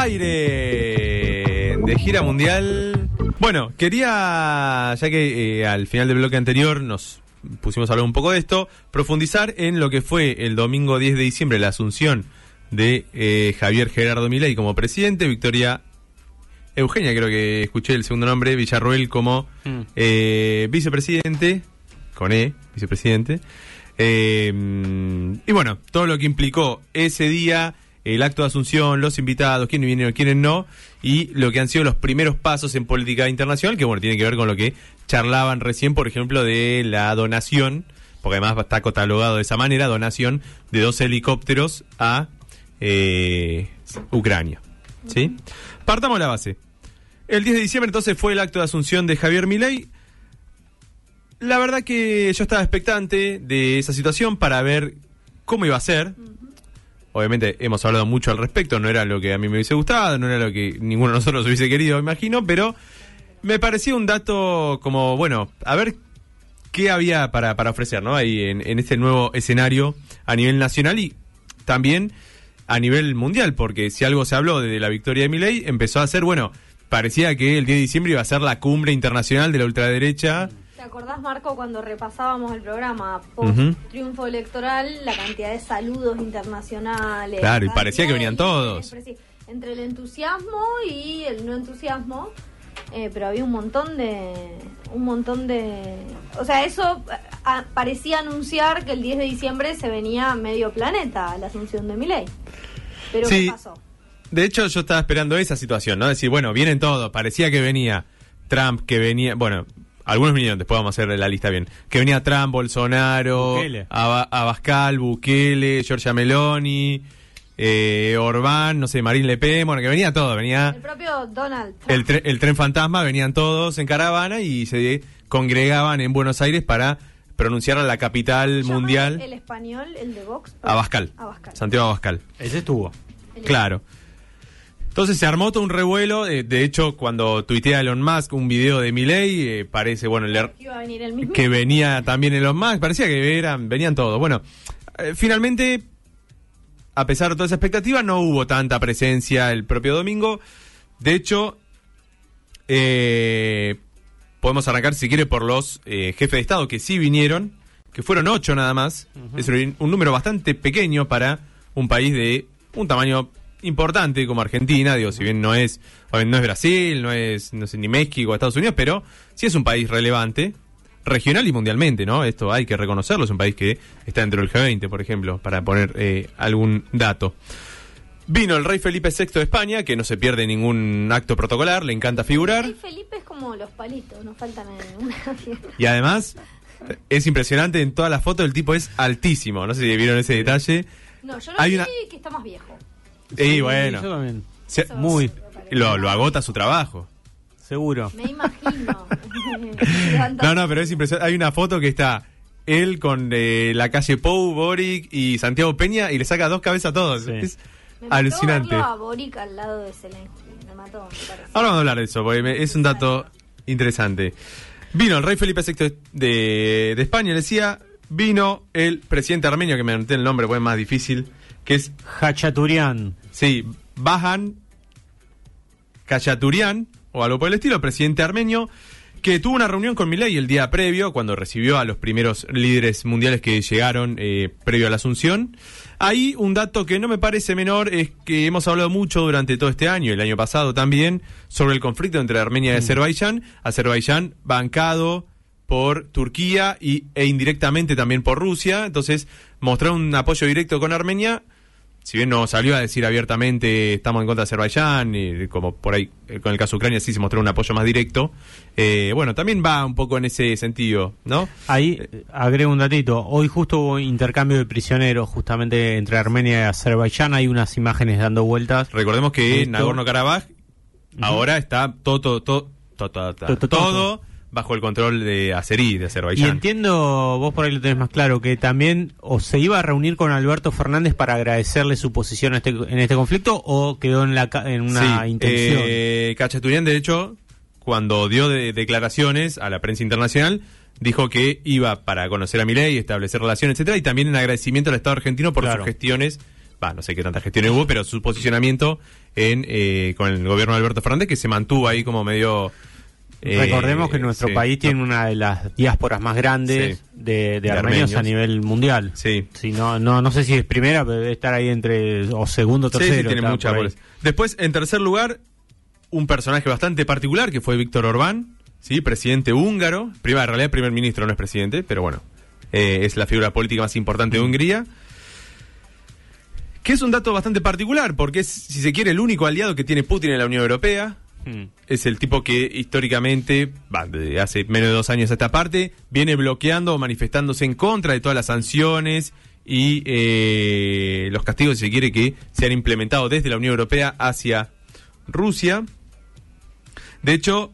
Aire de gira mundial. Bueno, quería, ya que eh, al final del bloque anterior nos pusimos a hablar un poco de esto, profundizar en lo que fue el domingo 10 de diciembre, la asunción de eh, Javier Gerardo Milei como presidente, Victoria Eugenia, creo que escuché el segundo nombre, Villarroel como Mm. eh, vicepresidente, con E, vicepresidente. Y bueno, todo lo que implicó ese día, el acto de asunción, los invitados, quiénes vinieron, quiénes no, y lo que han sido los primeros pasos en política internacional, que bueno, tiene que ver con lo que charlaban recién, por ejemplo, de la donación, porque además está catalogado de esa manera, donación de dos helicópteros a eh, Ucrania. ¿Sí? Partamos la base. El 10 de diciembre entonces fue el acto de asunción de Javier Milei. La verdad que yo estaba expectante de esa situación para ver cómo iba a ser. Obviamente hemos hablado mucho al respecto, no era lo que a mí me hubiese gustado, no era lo que ninguno de nosotros hubiese querido, imagino, pero me parecía un dato como, bueno, a ver qué había para, para ofrecer, ¿no? Ahí en, en este nuevo escenario a nivel nacional y también a nivel mundial, porque si algo se habló de la victoria de Milei, empezó a ser, bueno, parecía que el 10 de diciembre iba a ser la cumbre internacional de la ultraderecha. ¿Te acordás, Marco, cuando repasábamos el programa post Ujú. triunfo electoral, la cantidad de saludos internacionales? Claro, y parecía que venían todos. Entre el entusiasmo y el no entusiasmo, eh, pero había un montón de... Un montón de... O sea, eso eh, a- parecía anunciar que el 10 de diciembre se venía medio planeta la asunción de Milei. Pero Sí. ¿qué pasó? De hecho, yo estaba esperando esa situación, ¿no? Decir, bueno, vienen todos. Parecía que venía Trump, que venía. Bueno, algunos vinieron, después vamos a hacer la lista bien. Que venía Trump, Bolsonaro, Bukele. Abascal, Bukele, Giorgia Meloni, eh, Orbán, no sé, Marine Le Pen. Bueno, que venía todo. Venía El propio Donald Trump. el, tre- el tren fantasma, venían todos en caravana y se congregaban en Buenos Aires para pronunciar a la capital ¿Llama mundial, El español, el de Vox. Abascal. Abascal. Santiago Abascal. Ese estuvo. El- Claro. Entonces se armó todo un revuelo. eh, de hecho, cuando tuitea Elon Musk un video de Milei, eh, parece, bueno, le- que iba a venir el mismo. que venía también Elon Musk. Parecía que eran, venían todos. Bueno, eh, finalmente, a pesar de toda esa expectativa, no hubo tanta presencia el propio domingo. De hecho, eh, podemos arrancar, si quiere, por los eh, jefes de Estado que sí vinieron, que fueron ocho nada más. Es un, un número bastante pequeño para un país de un tamaño importante como Argentina. Digo, si bien no es, no es Brasil, no es no sé, ni México Estados Unidos, pero sí es un país relevante. Regional y mundialmente, ¿no? Esto hay que reconocerlo. Es un país que está dentro del G20, por ejemplo, para poner eh, algún dato. Vino el rey Felipe VI de España, que no se pierde ningún acto protocolar, le encanta figurar. Ay, Felipe es como los palitos, no faltan en una fiesta. Y además, es impresionante, en todas las fotos el tipo es altísimo. No sé si vieron ese detalle. No, yo lo Hay vi una- que está más viejo. Y bueno, Yo también. se- Eso muy. lo, lo agota su trabajo. Seguro. Me imagino. No, no, pero es impresionante. Hay una foto que está él con eh, la calle Pou, Boric y Santiago Peña y le saca dos cabezas a todos. Sí. Es me mató alucinante. verlo a Boric al lado de Zelensky. Me mató, me parece. Ahora vamos a hablar de eso, porque me- es un dato interesante. Vino el rey Felipe VI de, de España, le decía, vino el presidente armenio, que me anoté el nombre, porque es más difícil, que es, Hachaturian. Sí, Bajan Kachaturian, o algo por el estilo, presidente armenio, que tuvo una reunión con Milei el día previo, cuando recibió a los primeros líderes mundiales que llegaron eh, previo a la asunción. Ahí un dato que no me parece menor es que hemos hablado mucho durante todo este año, el año pasado también, sobre el conflicto entre Armenia y Azerbaiyán. Azerbaiyán bancado por Turquía y, e indirectamente también por Rusia. Entonces, mostrar un apoyo directo con Armenia si bien no salió a decir abiertamente estamos en contra de Azerbaiyán, y como por ahí eh, con el caso de Ucrania sí se mostró un apoyo más directo, eh, bueno, también va un poco en ese sentido, ¿no? Ahí eh, agrego un datito. Hoy justo hubo intercambio de prisioneros justamente entre Armenia y Azerbaiyán. Hay unas imágenes dando vueltas. Recordemos que Nagorno-Karabaj ahora está todo, todo, todo, todo, bajo el control de Azerí, de Y Azerbaiyán. entiendo, vos por ahí lo tenés más claro, que también o se iba a reunir con Alberto Fernández para agradecerle su posición en este, en este conflicto o quedó en, la, en una Sí, intención. eh, Cachaturian, de hecho, cuando dio de- declaraciones a la prensa internacional, dijo que iba para conocer a Milei, establecer relaciones, etcétera, y también en agradecimiento al Estado argentino por Claro. sus gestiones no sé qué tantas gestiones hubo, pero su posicionamiento en eh, con el gobierno de Alberto Fernández, que se mantuvo ahí como medio... eh, Recordemos que nuestro sí, país tiene no, una de las diásporas más grandes Sí. de, de De armenios a nivel mundial. Sí. Si no, no, no sé si es primera, pero debe estar ahí entre o segundo, Sí, tercero. sí, tiene está muchas. Después, en tercer lugar, un personaje bastante particular que fue Víctor Orbán, ¿sí? presidente húngaro. Prima, en realidad, primer ministro no es presidente, pero bueno, eh, es la figura política más importante de Hungría. Que es un dato bastante particular, porque es, si se quiere, el único aliado que tiene Putin en la Unión Europea. Mm. Es el tipo que históricamente, desde hace menos de dos años a esta parte, viene bloqueando o manifestándose en contra de todas las sanciones y eh, los castigos, si se quiere, que se han implementado desde la Unión Europea hacia Rusia. De hecho,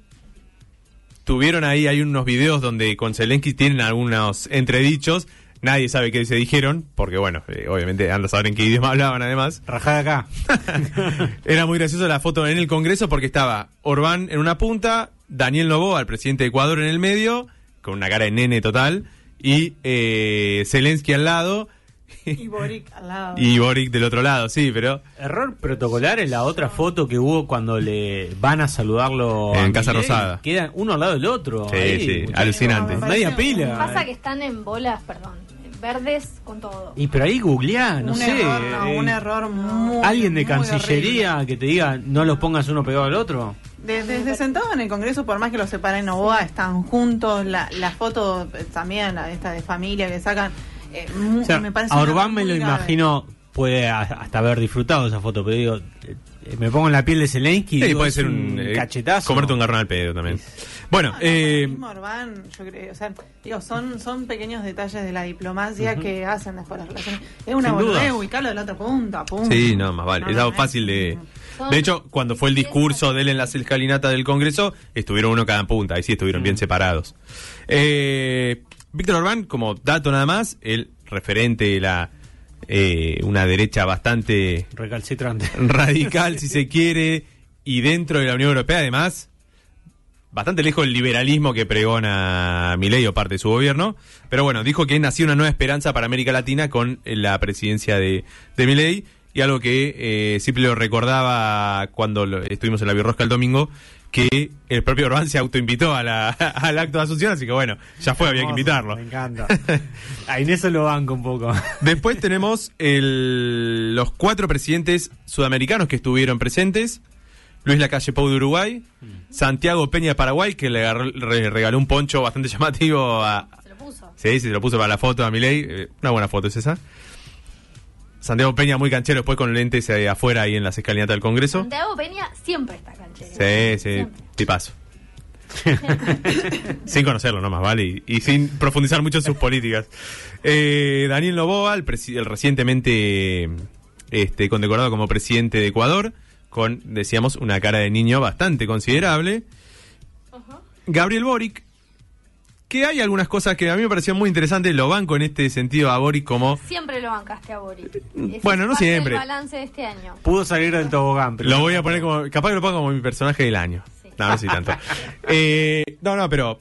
tuvieron ahí, hay unos videos donde con Zelensky tienen algunos entredichos. Nadie sabe qué se dijeron, porque bueno, eh, obviamente anda a saber en qué idioma hablaban además. Rajada acá. Era muy gracioso la foto en el Congreso porque estaba Orbán en una punta, Daniel Novoa, el presidente de Ecuador, en el medio, con una cara de nene total, y eh, Zelensky al lado, Y Boric al lado. y Boric del otro lado, sí, pero Error protocolar en la otra foto que hubo cuando le van a saludarlo En a Casa. Rosada. Quedan uno al lado del otro. Sí, ahí, sí, alucinante. Media pila. Pasa que están en bolas, perdón, verdes con todo. Y pero ahí googleá, no un sé. error, no, eh, un error muy. Alguien de muy Cancillería que te diga no los pongas uno pegado al otro. horrible. De- Desde sentados en el Congreso, por más que los separen Novoa, están juntos. La, la foto también, la esta de familia que sacan. eh, mu- O sea, me parece a un Orbán me lo grave. imagino, puede hasta haber disfrutado esa foto, pero digo, eh, me pongo en la piel de Zelensky y sí, digo, puede ser un eh, cachetazo. comerte un garrón al pedo también. Bueno, No, no, eh, el mismo Orbán, yo creo, o sea, digo, son, son pequeños detalles de la diplomacia que hacen después las relaciones. Es una boludez ubicarlo de la otra punta, punta. Sí, no, más vale. No, es algo fácil de... De hecho, cuando fue el discurso de él en las escalinatas del Congreso, estuvieron uno cada punta, ahí sí estuvieron bien separados. Eh, Víctor Orbán, como dato nada más, el referente de la eh, una derecha bastante Recalcitrante. radical, si se quiere, y dentro de la Unión Europea, además, bastante lejos del liberalismo que pregona Milei o parte de su gobierno. Pero bueno, dijo que nació una nueva esperanza para América Latina con la presidencia de, de Milei. Y algo que eh, siempre lo recordaba cuando lo- estuvimos en la Birrosca el domingo, que el propio Orbán se autoinvitó a la, al acto de asunción, así que bueno, ya fue, había que invitarlo. Me encanta. A Inés se lo banco un poco. Después tenemos el- los cuatro presidentes sudamericanos que estuvieron presentes. Luis Lacalle Pou de Uruguay, Santiago Peña de Paraguay, que le, agarró- le regaló un poncho bastante llamativo a... Se lo puso. Sí, sí, se lo puso para la foto a Milei. eh, una buena foto es esa. Santiago Peña muy canchero después con lentes eh, afuera ahí en las escalinatas del Congreso. Santiago Peña siempre está canchero. Sí, sí, Siempre. tipazo. sin conocerlo nomás, ¿vale? Y, y sin profundizar mucho en sus políticas. Eh, Daniel Novoa, el, recientemente este, condecorado como presidente de Ecuador, con, decíamos, una cara de niño bastante considerable. Gabriel Boric, que hay algunas cosas que a mí me parecían muy interesantes, lo banco en este sentido a Boric como... Siempre lo bancaste a Boric. Ese Bueno, no siempre. del balance de este año. Pudo salir del tobogán, pero Lo voy a poner como. Capaz que lo pongo como mi personaje del año. Sí. No, no sé tanto. Eh, no, no, pero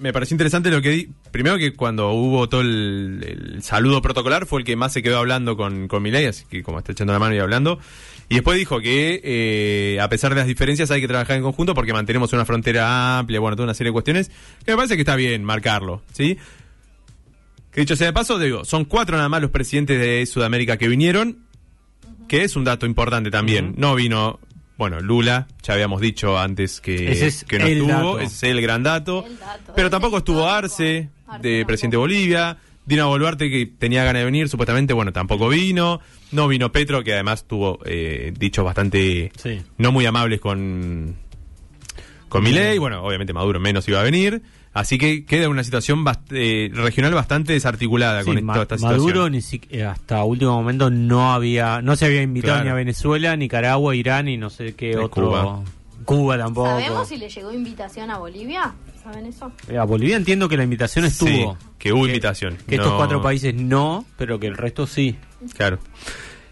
me pareció interesante lo que di. Primero que cuando hubo todo el, el saludo protocolar fue el que más se quedó hablando con, con Milei, así que como está echando la mano y hablando. Y después dijo que eh, a pesar de las diferencias hay que trabajar en conjunto porque mantenemos una frontera amplia, bueno, toda una serie de cuestiones que me parece que está bien marcarlo, ¿sí? Que dicho sea de paso, digo, son cuatro nada más los presidentes de Sudamérica que vinieron, que es un dato importante también. No vino, bueno, Lula, ya habíamos dicho antes que, Ese es que no estuvo, dato. ese es el gran dato. El dato. Pero tampoco estuvo. Arce, Arce de presidente de Bolivia. Dina Boluarte, que tenía ganas de venir, supuestamente, bueno, tampoco vino. No vino Petro, que además tuvo eh, dichos bastante Sí. no muy amables con, con Milei. Bueno, obviamente Maduro menos iba a venir. Así que queda una situación bast- eh, regional bastante desarticulada Sí, con esta, esta situación. Maduro ni si- eh, hasta último momento no había no se había invitado Claro. ni a Venezuela, Nicaragua, Irán y no sé qué otro. Cuba. Cuba tampoco. ¿Sabemos si le llegó invitación a Bolivia? ¿Saben eso? Eh, A Bolivia entiendo que la invitación estuvo. Sí, que hubo invitación. Que estos cuatro países no, pero que el resto sí. Claro.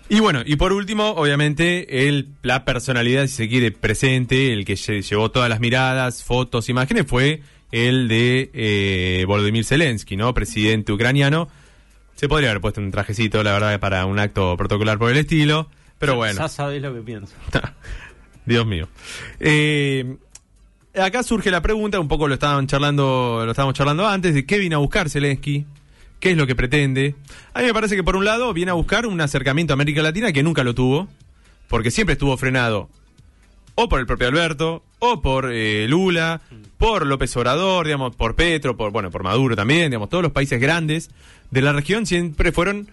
Y bueno, y por último, obviamente, el, la personalidad, si se quiere, presente, el que lle- llevó todas las miradas, fotos, imágenes, fue el de eh, Volodymyr Zelensky, ¿no? Presidente ucraniano. Se podría haber puesto un trajecito, la verdad, para un acto protocolar por el estilo. Pero bueno. Ya sabés lo que pienso. Dios mío. Eh, acá surge la pregunta, un poco lo estaban charlando, lo estábamos charlando antes, de qué viene a buscar Zelensky, qué es lo que pretende. A mí me parece que por un lado viene a buscar un acercamiento a América Latina que nunca lo tuvo, porque siempre estuvo frenado o por el propio Alberto, o por eh, Lula, por López Obrador, digamos, por Petro, por bueno, por Maduro también, digamos, todos los países grandes de la región siempre fueron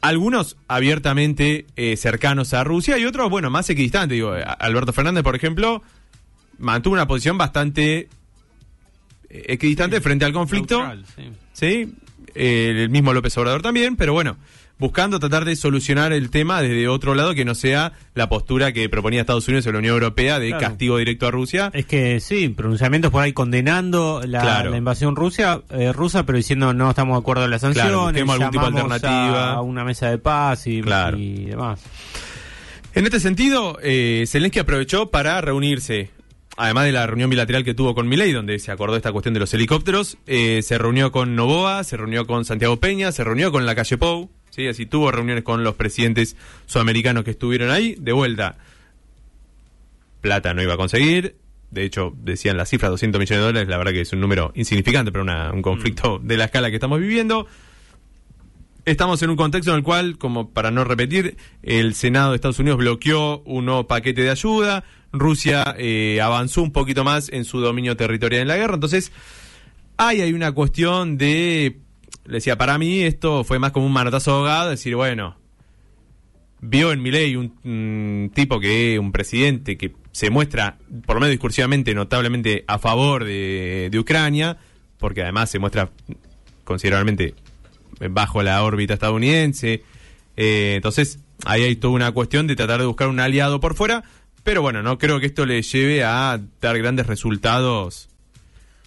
algunos abiertamente eh, cercanos a Rusia y otros, bueno, más equidistantes. Digo, Alberto Fernández, por ejemplo, mantuvo una posición bastante eh, equidistante frente al conflicto. Neutral, sí. ¿sí? Eh, el mismo López Obrador también, pero bueno, buscando tratar de solucionar el tema desde otro lado que no sea la postura que proponía Estados Unidos en la Unión Europea de Claro. castigo directo a Rusia. Es que sí, pronunciamientos por ahí condenando la, Claro. la invasión Rusia, eh, rusa, pero diciendo no estamos de acuerdo en las sanciones, Claro, busquemos algún tipo de llamamos alternativa. a una mesa de paz y, Claro. y demás. En este sentido, eh, Zelensky aprovechó para reunirse, además de la reunión bilateral que tuvo con Milei, donde se acordó esta cuestión de los helicópteros, eh, se reunió con Novoa, se reunió con Santiago Peña, se reunió con la calle Pou, ¿sí? así tuvo reuniones con los presidentes sudamericanos que estuvieron ahí. De vuelta, plata no iba a conseguir. De hecho, decían la cifra 200 millones de dólares, la verdad que es un número insignificante para una- un conflicto de la escala que estamos viviendo. Estamos en un contexto en el cual, como para no repetir, el Senado de Estados Unidos bloqueó un nuevo paquete de ayuda, Rusia eh, avanzó un poquito más en su dominio territorial en la guerra, entonces hay, hay una cuestión de, le decía, para mí esto fue más como un manotazo ahogado, decir, bueno, vio en Milei un, un tipo que, un presidente que se muestra, por lo menos discursivamente, notablemente a favor de, de Ucrania, porque además se muestra considerablemente bajo la órbita estadounidense. Eh, entonces, ahí hay toda una cuestión de tratar de buscar un aliado por fuera, pero bueno, no creo que esto le lleve a dar grandes resultados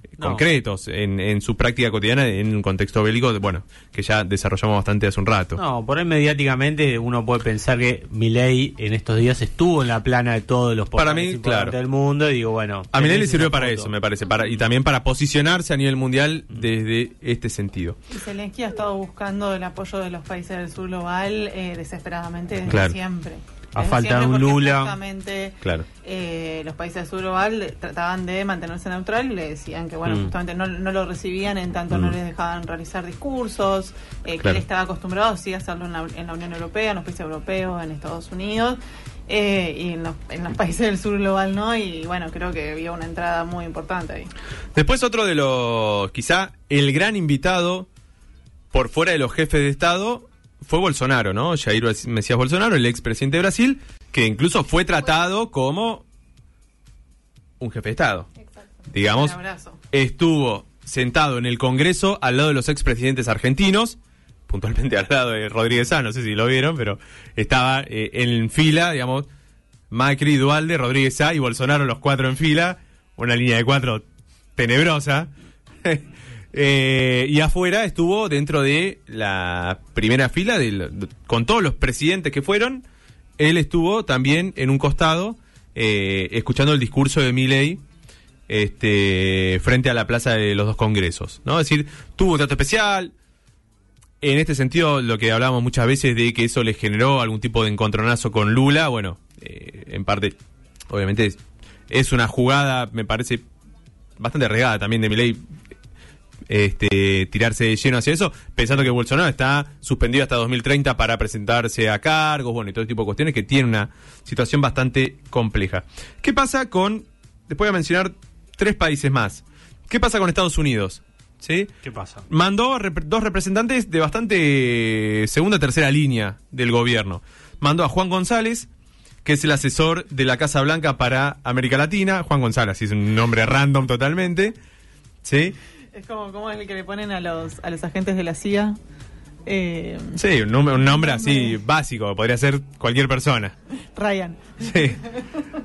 eh, No. concretos en, en su práctica cotidiana en un contexto bélico, bueno, que ya desarrollamos bastante hace un rato. No, por ahí mediáticamente uno puede pensar que Milei en estos días estuvo en la plana de todos los Para mí, claro. del mundo y digo, bueno. A Milei le sirvió para foto. eso, me parece, para, y también para posicionarse a nivel mundial desde este sentido. Y Zelensky ha estado buscando el apoyo de los países del sur global eh, desesperadamente desde Claro. siempre. A falta de un Lula. justamente, Claro. eh, los países del sur global trataban de mantenerse neutral y le decían que bueno Mm. justamente no, no lo recibían en tanto no Mm. les dejaban realizar discursos eh, que él estaba acostumbrado sí a hacerlo en la, en la Unión Europea en los países europeos en Estados Unidos eh, y en los, en los países del sur global no y bueno creo que había una entrada muy importante ahí Después otro de los, quizá el gran invitado por fuera de los jefes de Estado fue Bolsonaro, ¿no? Jair Mesías Bolsonaro, el expresidente de Brasil, que incluso fue tratado como un jefe de Estado. Digamos, Un abrazo. estuvo sentado en el Congreso al lado de los expresidentes argentinos, puntualmente al lado de Rodríguez Sá, no sé si lo vieron, pero estaba eh, en fila, digamos, Macri, Dualde, Rodríguez Sá y Bolsonaro los cuatro en fila, una línea de cuatro tenebrosa. Eh, y afuera estuvo dentro de la primera fila, con todos los presidentes que fueron, él estuvo también en un costado, eh, escuchando el discurso de Milley este, frente a la plaza de los dos congresos, ¿no? Es decir, tuvo un trato especial. En este sentido, lo que hablábamos muchas veces de que eso le generó algún tipo de encontronazo con Lula, bueno, eh, en parte, obviamente, es, es una jugada, me parece, bastante regada también de Milei este, tirarse de lleno hacia eso, pensando que Bolsonaro está suspendido hasta 2030 para presentarse a cargos, bueno, y todo tipo de cuestiones que tiene una situación bastante compleja. ¿Qué pasa con, después voy a mencionar tres países más, ¿qué pasa con Estados Unidos? ¿Sí? ¿Qué pasa? mandó a rep- dos representantes de bastante segunda tercera línea del gobierno. Mandó a Juan González, que es el asesor de la Casa Blanca para América Latina. Juan González, es un nombre random totalmente. ¿Sí? Es como, como el que le ponen a los a los agentes de la CIA eh, Sí, un nombre, un nombre así básico, podría ser cualquier persona. Ryan Sí.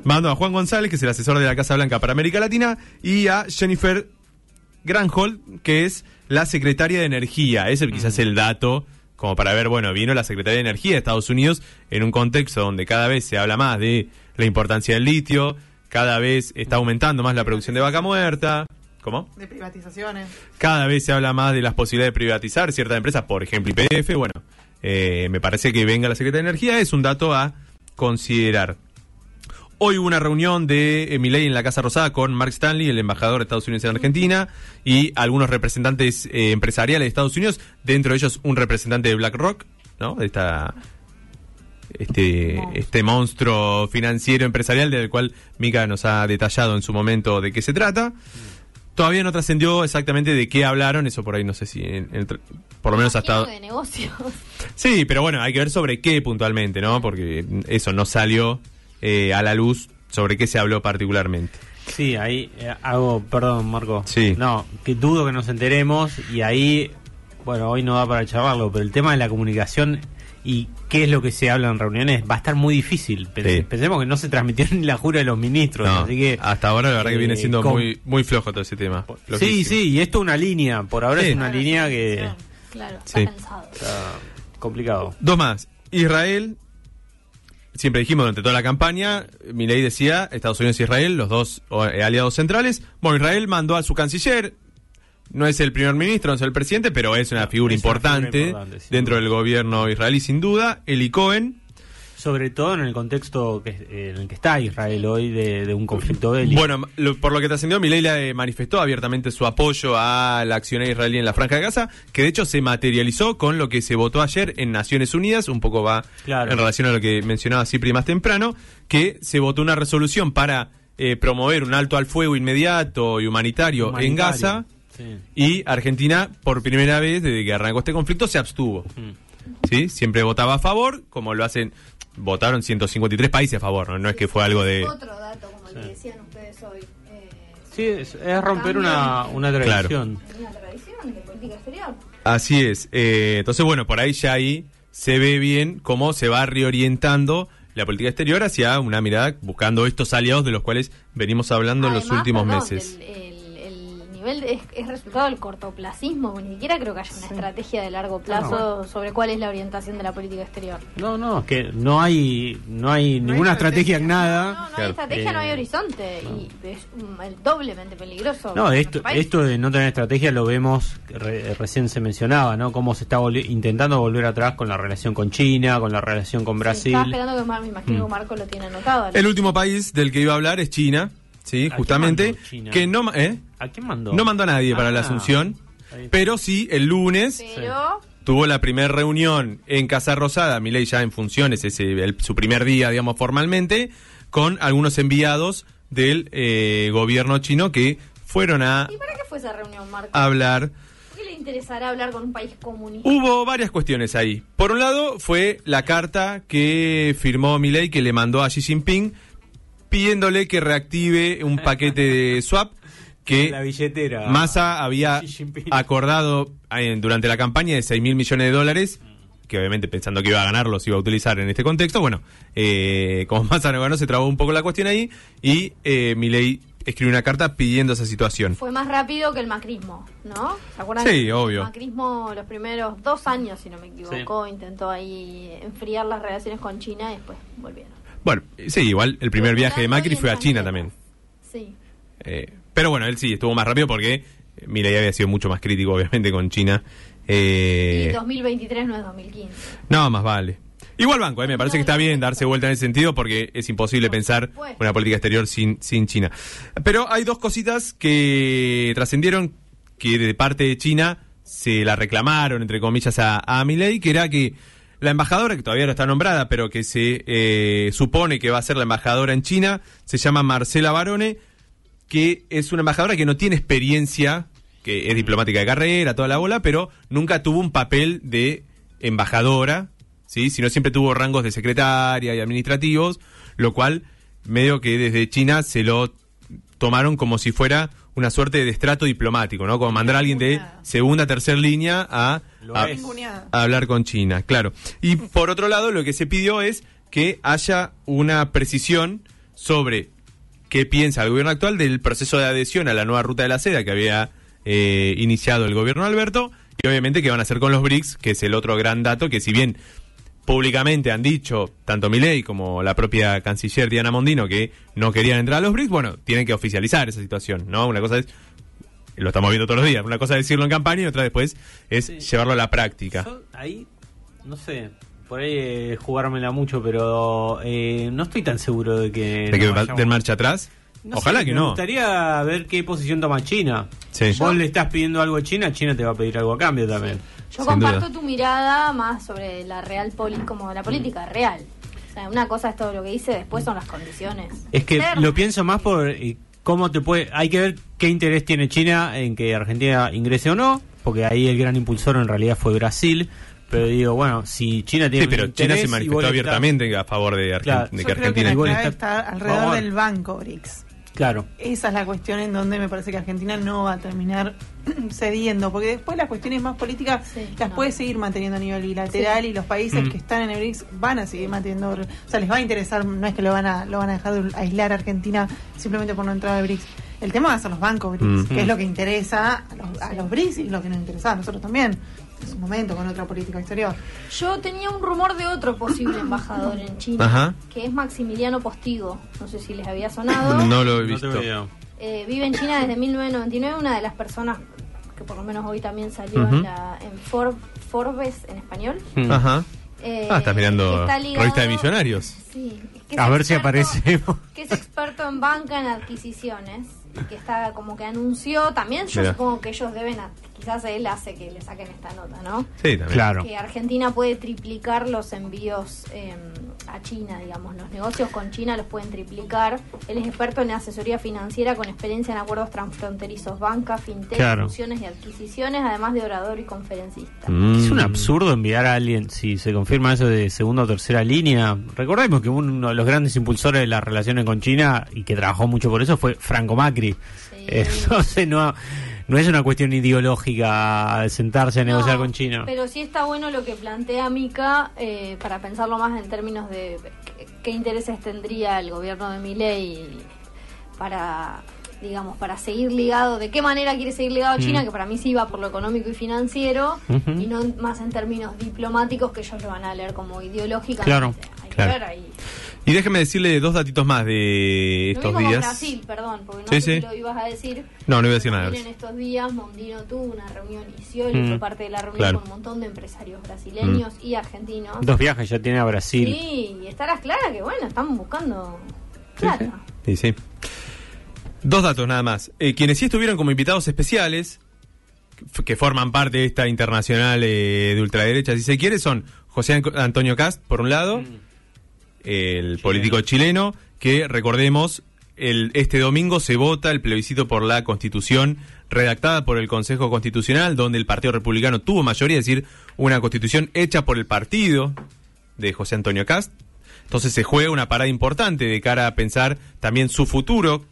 Mando a Juan González, que es el asesor de la Casa Blanca para América Latina, y a Jennifer Granholm, que es la secretaria de Energía. Ese quizás es el dato como para ver, bueno, vino la secretaria de Energía de Estados Unidos en un contexto donde cada vez se habla más de la importancia del litio, cada vez está aumentando más la producción de vaca muerta, ¿Cómo? De privatizaciones. Cada vez se habla más de las posibilidades de privatizar ciertas empresas, por ejemplo IPF. Bueno, eh, me parece que venga la Secretaría de Energía es un dato a considerar. Hoy hubo una reunión de eh, Milei en la Casa Rosada con Mark Stanley, el embajador de Estados Unidos en Argentina, y algunos representantes eh, empresariales de Estados Unidos, dentro de ellos un representante de BlackRock, ¿no? De esta este, este monstruo financiero empresarial del cual Mika nos ha detallado en su momento de qué se trata. Todavía no trascendió exactamente de qué hablaron, eso por ahí no sé si, en- en- por lo menos hasta... De negocios. Sí, pero bueno, hay que ver sobre qué puntualmente, ¿no? Porque eso no salió eh, a la luz sobre qué se habló particularmente. Sí, ahí eh, hago, perdón Marco. Sí. No, que dudo que nos enteremos y ahí, bueno, hoy no da para charlarlo, pero el tema de la comunicación y qué es lo que se habla en reuniones va a estar muy difícil. Sí. Pensemos que no se transmitió ni la jura de los ministros, No, así que... hasta ahora la verdad que eh, viene siendo com- muy, muy flojo todo ese tema. Sí, Flojísimo. sí, y esto es una línea, por ahora Sí. es una línea que Claro, está Sí. pensado. está complicado. Dos más. Israel, siempre dijimos durante toda la campaña, Milei decía, Estados Unidos y Israel, los dos o, eh, aliados centrales. Bueno, Israel mandó a su canciller, no es el primer ministro, no es el presidente, pero es una figura es una figura importante dentro duda. del gobierno israelí, sin duda. Eli Cohen. Sobre todo en el contexto que, eh, en el que está Israel hoy de, de un conflicto bélico. Bueno, lo- por lo que trascendió, Milei le manifestó abiertamente su apoyo a la acción israelí en la Franja de Gaza, que de hecho se materializó con lo que se votó ayer en Naciones Unidas, un poco va Claro. en relación a lo que mencionaba Cipri más temprano, que se votó una resolución para eh, promover un alto al fuego inmediato y humanitario, en. Gaza, Sí. y Argentina, por primera vez desde que arrancó este conflicto, se abstuvo. Mm. ¿Sí? Siempre votaba a favor, como lo hacen, votaron 153 países a favor, no, no es que fue algo de... Otro dato, como el que decían ustedes hoy. Eh, Sí, es, es romper una, una tradición. una tradición de política exterior. Así es. Eh, entonces, bueno, por ahí ya ahí se ve bien cómo se va reorientando la política exterior hacia una mirada buscando estos aliados de los cuales venimos hablando en los últimos perdón, meses. El, el nivel de- es, es resultado del cortoplacismo, ni siquiera creo que haya una estrategia de largo plazo sobre cuál es la orientación de la política exterior. No, no, es que no hay, no hay No hay ninguna estrategia, estrategia. en No, nada. no hay Claro. estrategia, no hay Eh, horizonte y es mm, el doblemente peligroso. No, esto, de no tener estrategia lo vemos, re- recién se mencionaba, ¿no? Cómo se está volvi- intentando volver atrás con la relación con China, con la relación con Sí, Brasil. estaba esperando que Mar- me imagino que Marco lo tiene anotado. El último país del que iba a hablar es China, sí, ¿A justamente, China? que no, ma- ¿eh? ¿A quién mandó? no mandó a nadie para la Ah, Asunción, pero sí el lunes Pero tuvo la primera reunión en Casa Rosada, Milei ya en funciones, es el- su primer día, digamos, formalmente, con algunos enviados del eh, gobierno chino que fueron a ¿y para qué fue esa reunión, Marco? hablar. ¿Por qué le interesará hablar con un país comunista? Hubo varias cuestiones ahí. Por un lado fue la carta que firmó Milei que le mandó a Xi Jinping pidiéndole que reactive un paquete de swap que la billetera. Massa había acordado eh, durante la campaña de 6 mil millones de dólares, que obviamente pensando que iba a ganar los iba a utilizar en este contexto. Bueno, eh, como Massa no ganó, se trabó un poco la cuestión ahí y eh, Milei escribió una carta pidiendo esa situación. Fue más rápido que el macrismo, ¿no? ¿Se acuerdan? Sí, que obvio. El macrismo los primeros dos años, si no me equivoco, intentó ahí enfriar las relaciones con China y después volvieron. Bueno, sí, igual el primer Pero viaje de Macri fue a China también. Sí. Eh, pero bueno, él sí estuvo más rápido porque eh, Milei había sido mucho más crítico, obviamente, con China. Eh, Y 2023 no es 2015. no, más vale. Igual banco, eh, me parece que está bien darse vuelta en ese sentido porque es imposible pensar una política exterior sin, sin China. Pero hay dos cositas que trascendieron que de parte de China se la reclamaron, entre comillas, a, a Milei, que era que la embajadora, que todavía no está nombrada, pero que se eh, supone que va a ser la embajadora en China, se llama Marcela Barone, que es una embajadora que no tiene experiencia, que es diplomática de carrera, toda la bola, pero nunca tuvo un papel de embajadora, ¿sí? sino siempre tuvo rangos de secretaria y administrativos, lo cual medio que desde China se lo tomaron como si fuera una suerte de estrato diplomático, ¿no? Como mandar a alguien de segunda, tercera línea a, a hablar con China, claro. Y por otro lado, lo que se pidió es que haya una precisión sobre qué piensa el gobierno actual del proceso de adhesión a la nueva ruta de la seda que había eh, iniciado el gobierno Alberto y obviamente qué van a hacer con los BRICS, que es el otro gran dato que si bien públicamente han dicho tanto Milei como la propia canciller Diana Mondino que no querían entrar a los BRICS, bueno, tienen que oficializar esa situación, ¿no? Una cosa es lo estamos viendo todos los días. Una cosa es decirlo en campaña y otra después es Sí. llevarlo a la práctica. Yo ahí, no sé, por ahí eh, jugármela mucho, pero eh, no estoy tan seguro de que... ¿De que no marcha atrás? No Ojalá sé, que me no. gustaría ver qué posición toma China. Sí. Vos le estás pidiendo algo a China, China te va a pedir algo a cambio también. Yo Sin comparto duda. tu mirada más sobre la real poli, como la política real. O sea, una cosa es todo lo que dice, después son las condiciones. Es que lo pienso más por eh, cómo te puede... Hay que ver qué interés tiene China en que Argentina ingrese o no, porque ahí el gran impulsor en realidad fue Brasil. Pero digo, bueno, si China tiene Sí, pero China se manifestó abiertamente a favor de, Argen- Claro. de Yo que creo que Argentina... la clave está- alrededor Vamos. del banco BRICS. Claro. Esa es la cuestión en donde me parece que Argentina no va a terminar cediendo, porque después las cuestiones más políticas Sí, las no. puede seguir manteniendo a nivel bilateral y los países Mm. que están en el BRICS van a seguir manteniendo, o sea, les va a interesar, no es que lo van a lo van a dejar de aislar a Argentina simplemente por no entrar al BRICS. El tema va a ser los bancos BRICS, Mm. que es lo que interesa a los, a los BRICS y lo que nos interesa a nosotros también. En su momento con otra política exterior. Yo tenía un rumor de otro posible embajador en China, Ajá. que es Maximiliano Postigo. No sé si les había sonado. No lo he visto. Eh, vive en China desde 1999, una de las personas que por lo menos hoy también salió en, la, en For- Forbes en español. Ajá. Eh, Ah, estás mirando está ligado- revista de millonarios. Sí, que es A ver si aparecemos. Que es experto en banca, en adquisiciones. Que está como que anunció. También yo Mira. supongo que ellos deben. a- quizás él hace que le saquen esta nota, ¿no? Sí, también. Claro. Que Argentina puede triplicar los envíos eh, a China, digamos. Los negocios con China los pueden triplicar. Él es experto en asesoría financiera con experiencia en acuerdos transfronterizos, banca, fintech, Claro. fusiones y adquisiciones, además de orador y conferencista. Mm. Es un absurdo enviar a alguien, si se confirma eso de segunda o tercera línea. Recordemos que uno de los grandes impulsores de las relaciones con China y que trabajó mucho por eso fue Franco Macri. Sí. Entonces no, no es una cuestión ideológica de sentarse a negociar No, con China. Pero sí está bueno lo que plantea Mica eh, para pensarlo más en términos de qué, qué intereses tendría el gobierno de Milei para digamos para seguir ligado de qué manera quiere seguir ligado a China Mm. que para mí sí va por lo económico y financiero y no más en términos diplomáticos que ellos lo van a leer como ideológica Claro, hay claro. que ver ahí Y déjeme decirle dos datitos más de lo estos con días. Brasil perdón porque no Sí, sé sí. si lo ibas a decir No, no iba a decir nada. En estos días Mondino tuvo una reunión y Scioli Mm. fue parte de la reunión Claro. Mm. con un montón de empresarios brasileños y argentinos. Dos viajes ya tiene a Brasil. Sí, y estarás clara que bueno, están buscando Sí, plata. Sí, sí. Dos datos nada más. Eh, quienes sí estuvieron como invitados especiales, que- forman parte de esta internacional eh, de ultraderecha, si se quiere, son José An- Antonio Cast, por un lado, el político chileno, que recordemos, el, este domingo se vota el plebiscito por la constitución redactada por el Consejo Constitucional, donde el Partido Republicano tuvo mayoría, es decir, una constitución hecha por el partido de José Antonio Cast. Entonces se juega una parada importante de cara a pensar también su futuro,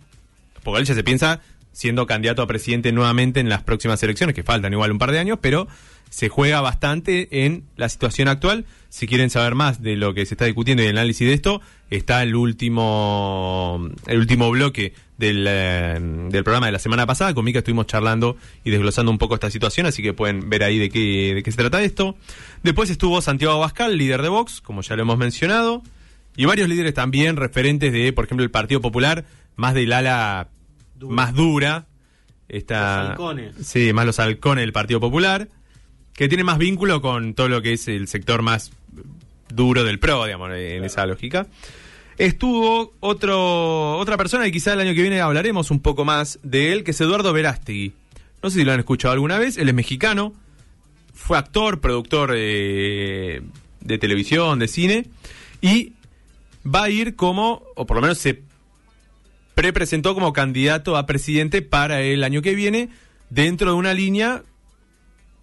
porque él ya se piensa siendo candidato a presidente nuevamente en las próximas elecciones, que faltan igual un par de años, pero se juega bastante en la situación actual. Si quieren saber más de lo que se está discutiendo y el análisis de esto, está el último, el último bloque del, eh, del programa de la semana pasada. Con Mica estuvimos charlando y desglosando un poco esta situación, así que pueden ver ahí de qué, de qué se trata esto. Después estuvo Santiago Abascal, líder de Vox, como ya lo hemos mencionado, y varios líderes también referentes de, por ejemplo, el Partido Popular, más del ala Dura. más dura. Esta, Los halcones. Sí, más los halcones del Partido Popular, que tiene más vínculo con todo lo que es el sector más duro del PRO, digamos, en esa lógica. Estuvo otro, otra persona y quizá el año que viene hablaremos un poco más de él, que es Eduardo Verástegui. No sé si lo han escuchado alguna vez, él es mexicano, fue actor, productor eh, de televisión, de cine, y va a ir como, o por lo menos se prepresentó como candidato a presidente para el año que viene, dentro de una línea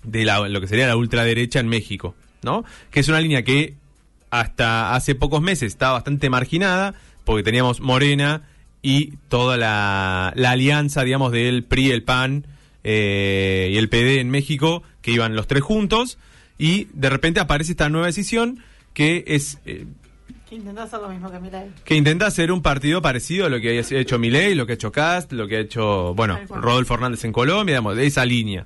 de la, lo que sería la ultraderecha en México, ¿no? Que es una línea que hasta hace pocos meses estaba bastante marginada, porque teníamos Morena y toda la, la alianza, digamos, del PRI, el PAN eh, y el PD en México, que iban los tres juntos, y de repente aparece esta nueva decisión que es... eh, Que intentó hacer lo mismo que Milei. que intenta hacer un partido parecido a lo que ha hecho Milei, lo que ha hecho Cast, lo que ha hecho, bueno. Rodolfo Hernández en Colombia, digamos, de esa línea.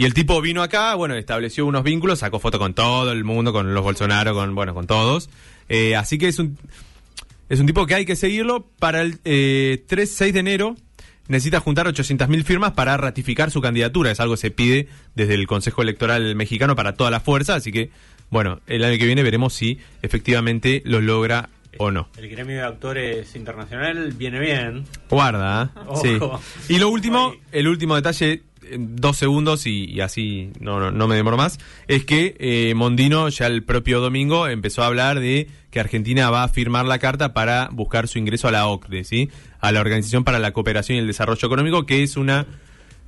Y el tipo vino acá, bueno, estableció unos vínculos, sacó foto con todo el mundo, con los Bolsonaro, con, bueno, con todos. Eh, así que es un, es un tipo que hay que seguirlo para el eh, 3, 6 de enero. necesita juntar 800.000 firmas para ratificar su candidatura. Es algo que se pide desde el Consejo Electoral mexicano para toda la fuerza, así que, bueno, el año que viene veremos si efectivamente lo logra o no. El gremio de actores internacional viene bien. Guarda, ¿eh? Sí. Y lo último, el último detalle, dos segundos y, así no, no, me demoro más, es que eh, Mondino ya el propio domingo empezó a hablar de que Argentina va a firmar la carta para buscar su ingreso a la OCDE, ¿sí? A la Organización para la Cooperación y el Desarrollo Económico, que es una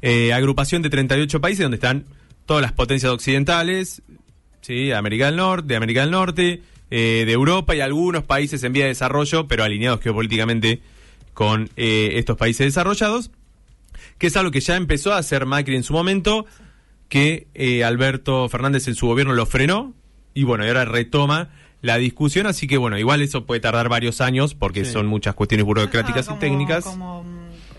eh, agrupación de 38 países donde están todas las potencias occidentales, ¿sí? América del Norte, de América del Norte, eh, de Europa y algunos países en vía de desarrollo, pero alineados geopolíticamente con estos países desarrollados, que es algo que ya empezó a hacer Macri en su momento, que eh, Alberto Fernández en su gobierno lo frenó, y bueno, y ahora retoma la discusión, así que bueno, igual eso puede tardar varios años, porque Sí. son muchas cuestiones burocráticas Como- y técnicas. Como,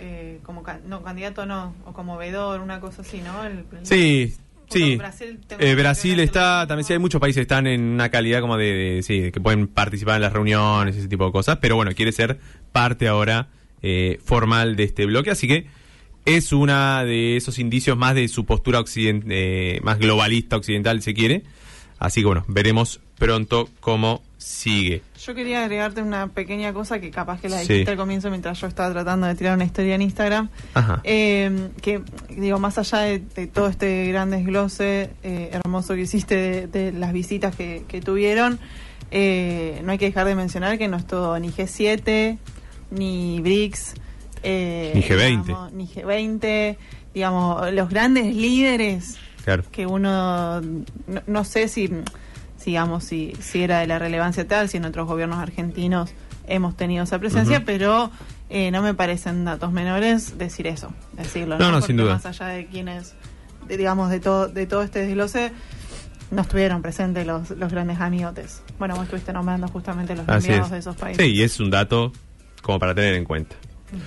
eh, como can- no, candidato no, o como veedor, una cosa así, ¿no? El- el- Sí, sí. Brasil tengo Eh, Brasil Brasil está, también sí hay muchos países que están en una calidad como de, de- sí, de que pueden participar en las reuniones, ese tipo de cosas, pero bueno, quiere ser parte ahora eh, formal de este bloque, así que es una de esos indicios más de su postura occident- eh, más globalista occidental, si quiere. Así que bueno, veremos pronto cómo sigue. Yo quería agregarte una pequeña cosa que capaz que la Sí. dijiste al comienzo mientras yo estaba tratando de tirar una historia en Instagram. Ajá. Eh, que digo, más allá de, de todo este gran desglose eh, hermoso que hiciste de, de las visitas que, que tuvieron, eh, no hay que dejar de mencionar que no es todo ni G7, ni BRICS, eh, Ni G20. digamos, ni G20, digamos, los grandes líderes Claro. que uno no, no sé si digamos si, si era de la relevancia tal si en otros gobiernos argentinos hemos tenido esa presencia pero eh, no me parecen datos menores decir eso decirlo No, no, sin duda. más allá de quienes de- digamos de todo de todo este desglose no estuvieron presentes los, los grandes amigotes bueno vos estuviste nombrando justamente los Así enviados es. de esos países Sí, y es un dato como para tener en cuenta. Ujú.